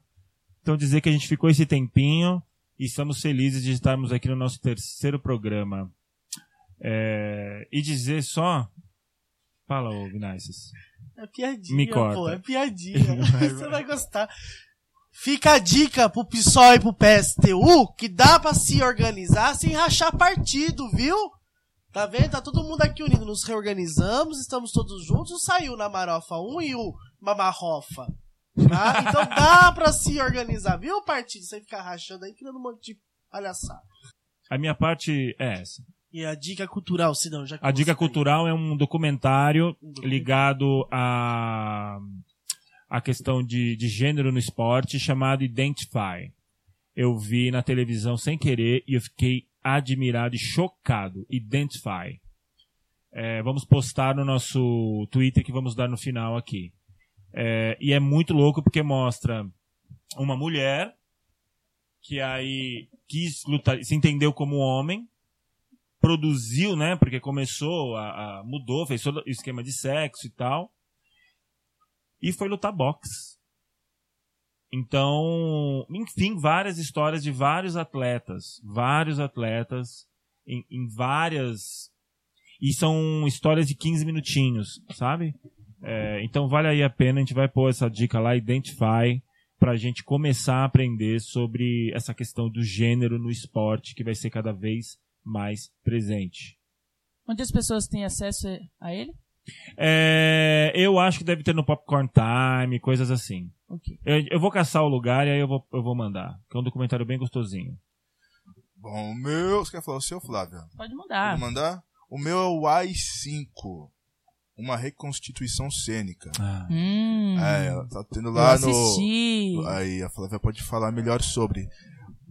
Então dizer que a gente ficou esse tempinho e estamos felizes de estarmos aqui no nosso terceiro programa. É, e dizer só. Fala, ô Vinicius.
É piadinha,
Me corta.
pô, é piadinha. Você vai gostar. Fica a dica pro PSOL e pro PSTU que dá pra se organizar sem rachar partido, viu? Tá vendo? Tá todo mundo aqui unido. Nos reorganizamos, estamos todos juntos. Saiu na Marofa 1 e o Mamarrofa. Tá? Então dá pra se organizar, viu, partido? Sem ficar rachando aí, criando um monte de palhaçada.
A minha parte é essa.
E a dica cultural, se não, já
A dica
tá aí.
cultural é um documentário
Um documentário.
ligado a a questão de, de gênero no esporte chamado Identify. Eu vi na televisão sem querer e eu fiquei admirado e chocado. Identify. É, vamos postar no nosso Twitter que vamos dar no final aqui. É, e é muito louco porque mostra uma mulher que aí quis lutar, se entendeu como homem, produziu, né? Porque começou, a, a- mudou, fez todo o esquema de sexo e tal. E foi lutar boxe. Então, enfim, várias histórias de vários atletas. Vários atletas em, em várias. E são histórias de 15 minutinhos, sabe? É, então vale aí a pena, a gente vai pôr essa dica lá, Identify, pra gente começar a aprender sobre essa questão do gênero no esporte, que vai ser cada vez mais presente.
Onde as pessoas têm acesso a ele?
É, eu acho que deve ter no Popcorn Time, coisas assim.
Ok.
Eu, eu vou caçar o lugar e aí eu vou, eu vou mandar. Que é um documentário bem gostosinho.
Bom, o meu. Você quer falar o seu, Flávio?
Pode mudar.
Vou mandar? O meu é o AI-5. Uma reconstituição cênica.
Hum,
É, tá tendo
eu
lá no. Aí a Flávia pode falar melhor sobre.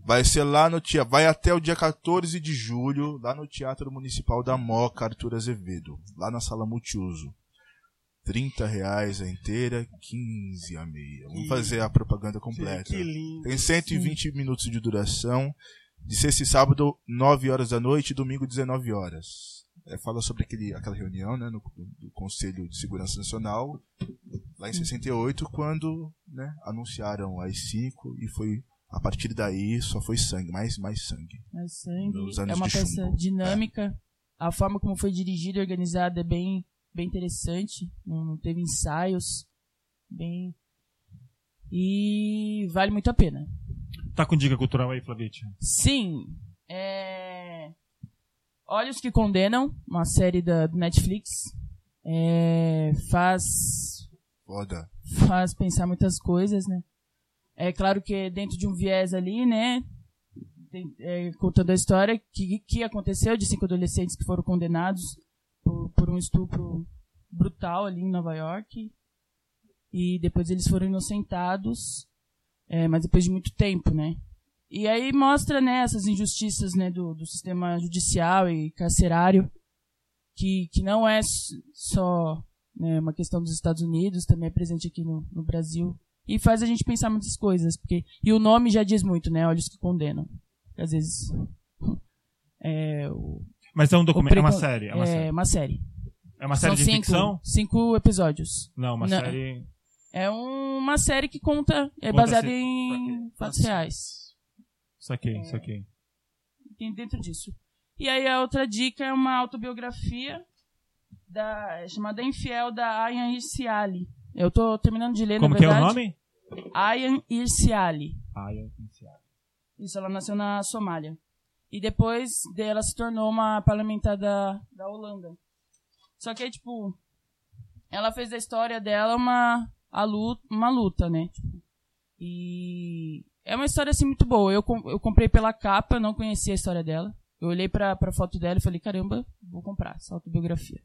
Vai ser lá no teatro. Vai até o dia 14 de julho, lá no Teatro Municipal da Moca, Arthur Azevedo. Lá na sala multiuso. 30 reais a inteira, 15 a meia. Vamos fazer a propaganda completa.
que lindo.
Tem 120 minutos de duração. De sexta e sábado, 9 horas da noite e domingo, 19 horas. É, fala sobre aquele, aquela reunião né, no, do Conselho de Segurança Nacional, lá em 68, quando né, anunciaram as 5 e foi a partir daí só foi sangue, mais, mais sangue.
Mas sangue é uma peça
chumbo.
dinâmica. A forma como foi dirigida e organizada é bem, bem interessante. Não, não teve ensaios. Bem. E vale muito a pena.
Tá com dica cultural aí, Flavite?
Sim. É... Olhos que Condenam, uma série da, do Netflix. É... Faz
Foda.
faz pensar muitas coisas, né? É claro que dentro de um viés ali, né? É, contando a história que, que aconteceu de cinco adolescentes que foram condenados por, por um estupro brutal ali em Nova York. E depois eles foram inocentados, é, mas depois de muito tempo, né? E aí mostra né, essas injustiças né, do, do sistema judicial e carcerário, que, que não é só né, uma questão dos Estados Unidos, também é presente aqui no, no Brasil. E faz a gente pensar muitas coisas. Porque, e o nome já diz muito, né? Olhos que condenam. Às vezes. É, o,
Mas é um documento, é uma
precon-
série. É uma série.
É uma série.
É uma série
São
de
cinco,
ficção?
Cinco episódios.
Não, uma
Não.
série.
É uma série que conta. É
Conta
baseada
se-
em fatos reais.
Isso aqui, isso aqui.
tem dentro disso. E aí a outra dica é uma autobiografia da, é chamada Infiel da Ayan Irsiali. Eu tô terminando de ler,
Como
na
que é o
verdade.
nome?
Ayan Irsiali.
Eu iniciar.
Isso, ela nasceu na Somália. E depois dela se tornou uma parlamentar da, da Holanda. Só que aí, tipo, ela fez da história dela uma, a luta, uma luta, né? Tipo, e é uma história, assim, muito boa. Eu, eu comprei pela capa, não conhecia a história dela. Eu olhei pra, pra foto dela e falei, caramba, vou comprar essa autobiografia.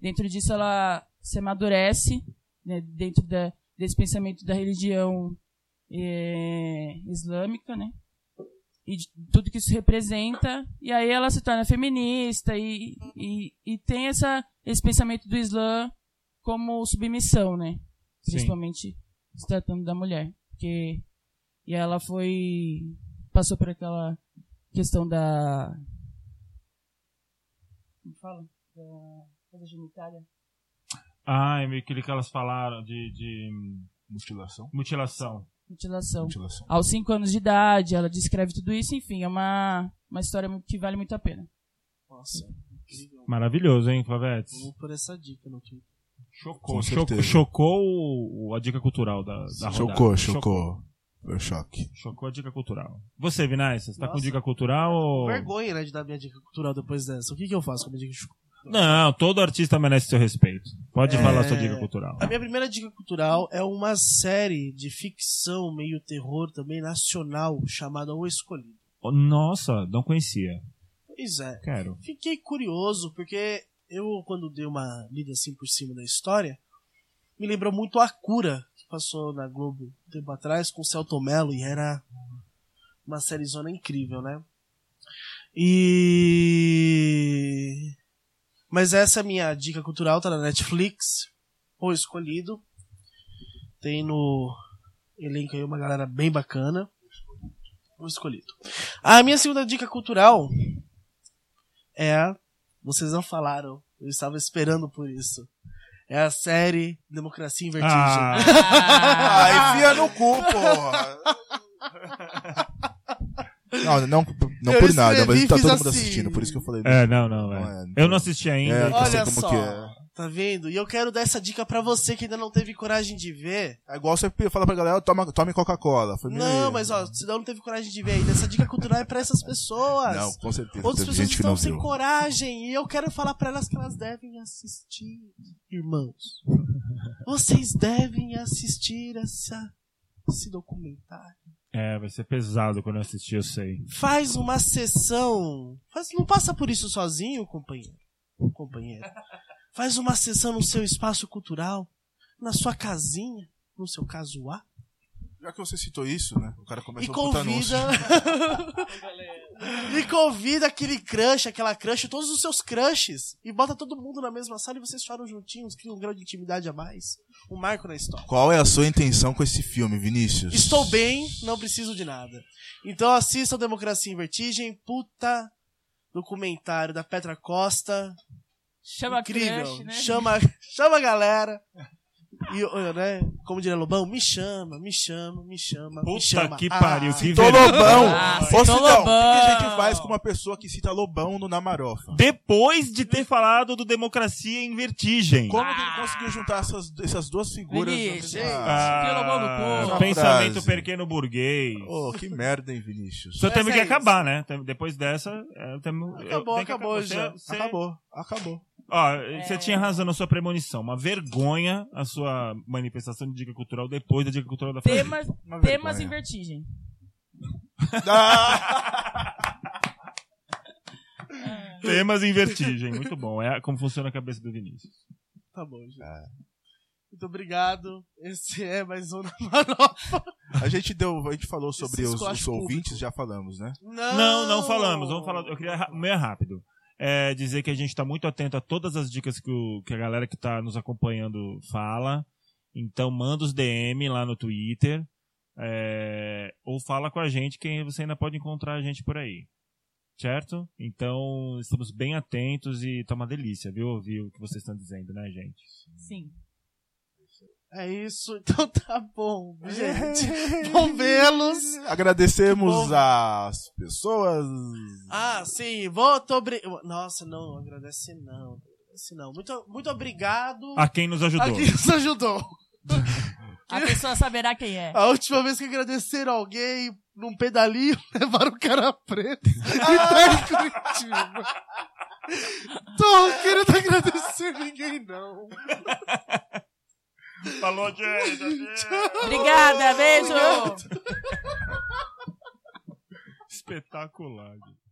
dentro disso ela se amadurece, né, dentro da, desse pensamento da religião é, islâmica, né? E de tudo que isso representa, e aí ela se torna feminista e, e, e tem essa, esse pensamento do Islã como submissão, né?
Sim.
Principalmente se tratando da mulher. Porque, e ela foi, passou por aquela questão da, como fala? Da coisa genitália.
Ah, é meio aquele que elas falaram de, de
Mutilação.
mutilação.
Mutilação.
Mutilação.
Aos 5 anos de idade, ela descreve tudo isso, enfim, é uma, uma história que vale muito a pena.
Nossa, incrível.
Maravilhoso, hein, Flavetes?
Vou por essa dica no Twitter.
Chocou, chocou, chocou a dica cultural da, da rodada.
Chocou, chocou. Foi choque.
Chocou a dica cultural. Você, Vinais, você tá com dica cultural ou...
Vergonha, né, de dar minha dica cultural depois dessa. O que, que eu faço com a minha dica cultural?
Não, todo artista merece seu respeito. Pode
É.
falar sua dica cultural.
A minha primeira dica cultural é uma série de ficção, meio terror também, nacional, chamada O Escolhido.
Oh, Nossa, não conhecia.
Pois é.
Quero.
Fiquei curioso, porque eu, quando dei uma lida assim por cima da história, me lembrou muito A Cura, que passou na Globo um tempo atrás, com o Celton Mello, e era uma sériezona incrível, né? E... Mas essa é a minha dica cultural, tá na Netflix, O Escolhido. Tem no elenco aí uma galera bem bacana. O Escolhido. A minha segunda dica cultural é. Vocês não falaram. Eu estava esperando por isso. É a série Democracia em Vertigem.
Ah,
Ah, enfia no cu, porra. Não, não, não
Eu
por nada, mas tá todo mundo
assim.
assistindo, por isso que eu falei.
é, não, não,
Não
é.
é,
Eu não assisti ainda.
É,
Olha
como
só.
que é.
Tá vendo? E eu quero dar essa dica pra você que ainda não teve coragem de ver.
É igual você fala pra galera, toma, tome Coca-Cola.
Não, mas ó, se não teve coragem de ver ainda, essa dica cultural é pra essas pessoas.
Não, com certeza.
Outras pessoas
gente que
estão
não
sem
viu.
coragem e eu quero falar pra elas que elas devem assistir, irmãos. Vocês devem assistir essa, esse documentário.
É, vai ser pesado quando eu assistir, eu sei.
Faz uma sessão. Faz, não passa por isso sozinho, companheiro. Companheira. Faz uma sessão no seu espaço cultural, na sua casinha, no seu caso A.
Já que você citou isso, né? O cara
E
começou um puta anúncio.
convida. e convida aquele crush, aquela crush, todos os seus crushes. E bota todo mundo na mesma sala e vocês choram juntinhos, criam um grau de intimidade a mais. Um marco na história.
Qual é a sua intenção com esse filme, Vinícius?
Estou bem, não preciso de nada. Então assistam Democracia em Vertigem, puta documentário da Petra Costa.
Chama
Incrível.
crush, né?
Chama, chama a galera. E, né, como diria Lobão, me chama, me chama, me chama, me
Puta
chama.
que
Ah,
pariu, que
Tô
vergonha.
Lobão!
Ah,
Ô,
citou
Cidão, o que que a
Lobão.
gente faz com uma pessoa que cita Lobão no Namarofa?
Depois de ter falado do Democracia em Vertigem.
Como que ele conseguiu juntar essas, essas duas figuras?
Vinícius,
Ah,
Lobão cu.
pensamento pequeno burguês.
Ô, que merda, hein, Vinícius?
Só temos que
é isso.
acabar, né? Depois dessa, é, temos- eu
Acabou,
tenho que
acabou
acabar.
já.
Você-
Acabou, acabou.
Ó, você tinha razão na sua premonição. Uma vergonha a sua manifestação de dica cultural depois da dica cultural da Flavinha.
Temas,
Uma
temas em vertigem.
Temas em vertigem. Muito bom. É como funciona a cabeça do Vinícius.
Tá bom, gente.
É.
Muito obrigado. Esse é mais um Namarofa.
A gente deu, a gente falou sobre
Esse
os, os
público.
ouvintes, já falamos, né?
Não,
Não, não falamos. Vamos falar. Eu queria meio rápido. É, dizer que a gente está muito atento a todas as dicas que, o- que a galera que está nos acompanhando fala. Então manda os DM lá no Twitter. é, ou fala com a gente que você ainda pode encontrar a gente por aí. Certo? Então estamos bem atentos e tá uma delícia, viu? Ouvir o que vocês estão dizendo, né, gente?
Sim.
É isso, então tá bom, gente. Bom vê-los.
Agradecemos
bom.
as pessoas.
Ah, sim, muito obrigado. Nossa, não, agradece não. Agradece não. Muito, muito obrigado
A quem nos ajudou.
a quem nos ajudou.
A pessoa saberá quem é.
A última vez que agradeceram alguém num pedalinho, levaram o cara preto e tá em Curitiba. Tô querendo agradecer ninguém, não.
Falou, gente.
Obrigada, beijo!
Espetacular. gente.